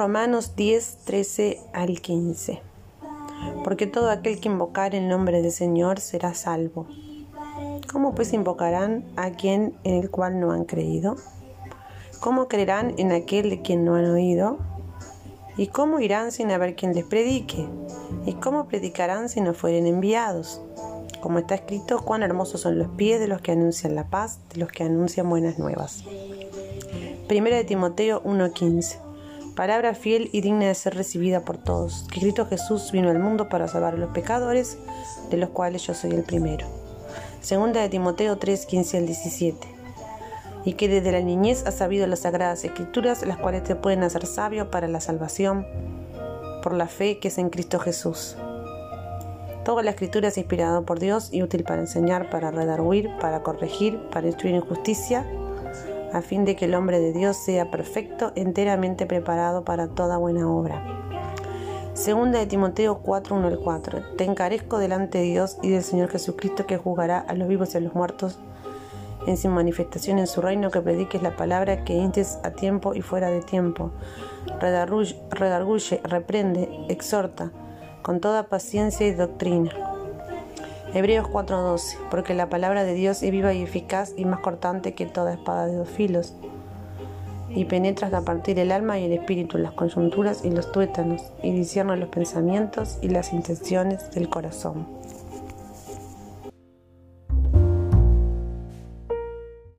Romanos 10, 13 al 15. Porque todo aquel que invocar el nombre del Señor será salvo. ¿Cómo pues invocarán a quien en el cual no han creído? ¿Cómo creerán en aquel de quien no han oído? ¿Y cómo irán sin haber quien les predique? ¿Y cómo predicarán si no fueren enviados? Como está escrito, cuán hermosos son los pies de los que anuncian la paz, de los que anuncian buenas nuevas. Primera de Timoteo 1:15. Palabra fiel y digna de ser recibida por todos, que Cristo Jesús vino al mundo para salvar a los pecadores, de los cuales yo soy el primero. Segunda de Timoteo 3:15 al 17. Y que desde la niñez has sabido las sagradas escrituras, las cuales te pueden hacer sabio para la salvación por la fe que es en Cristo Jesús. Toda la escritura es inspirada por Dios y útil para enseñar, para redarguir, para corregir, para instruir en justicia, a fin de que el hombre de Dios sea perfecto, enteramente preparado para toda buena obra. Segunda de Timoteo 4, 1 al 4. Te encarezco delante de Dios y del Señor Jesucristo que juzgará a los vivos y a los muertos en su manifestación en su reino, que prediques la palabra, que instes a tiempo y fuera de tiempo. Redarguye, reprende, exhorta con toda paciencia y doctrina. Hebreos 4:12, porque la palabra de Dios es viva y eficaz y más cortante que toda espada de dos filos, y penetra hasta partir el alma y el espíritu, las coyunturas y los tuétanos, y discierne los pensamientos y las intenciones del corazón.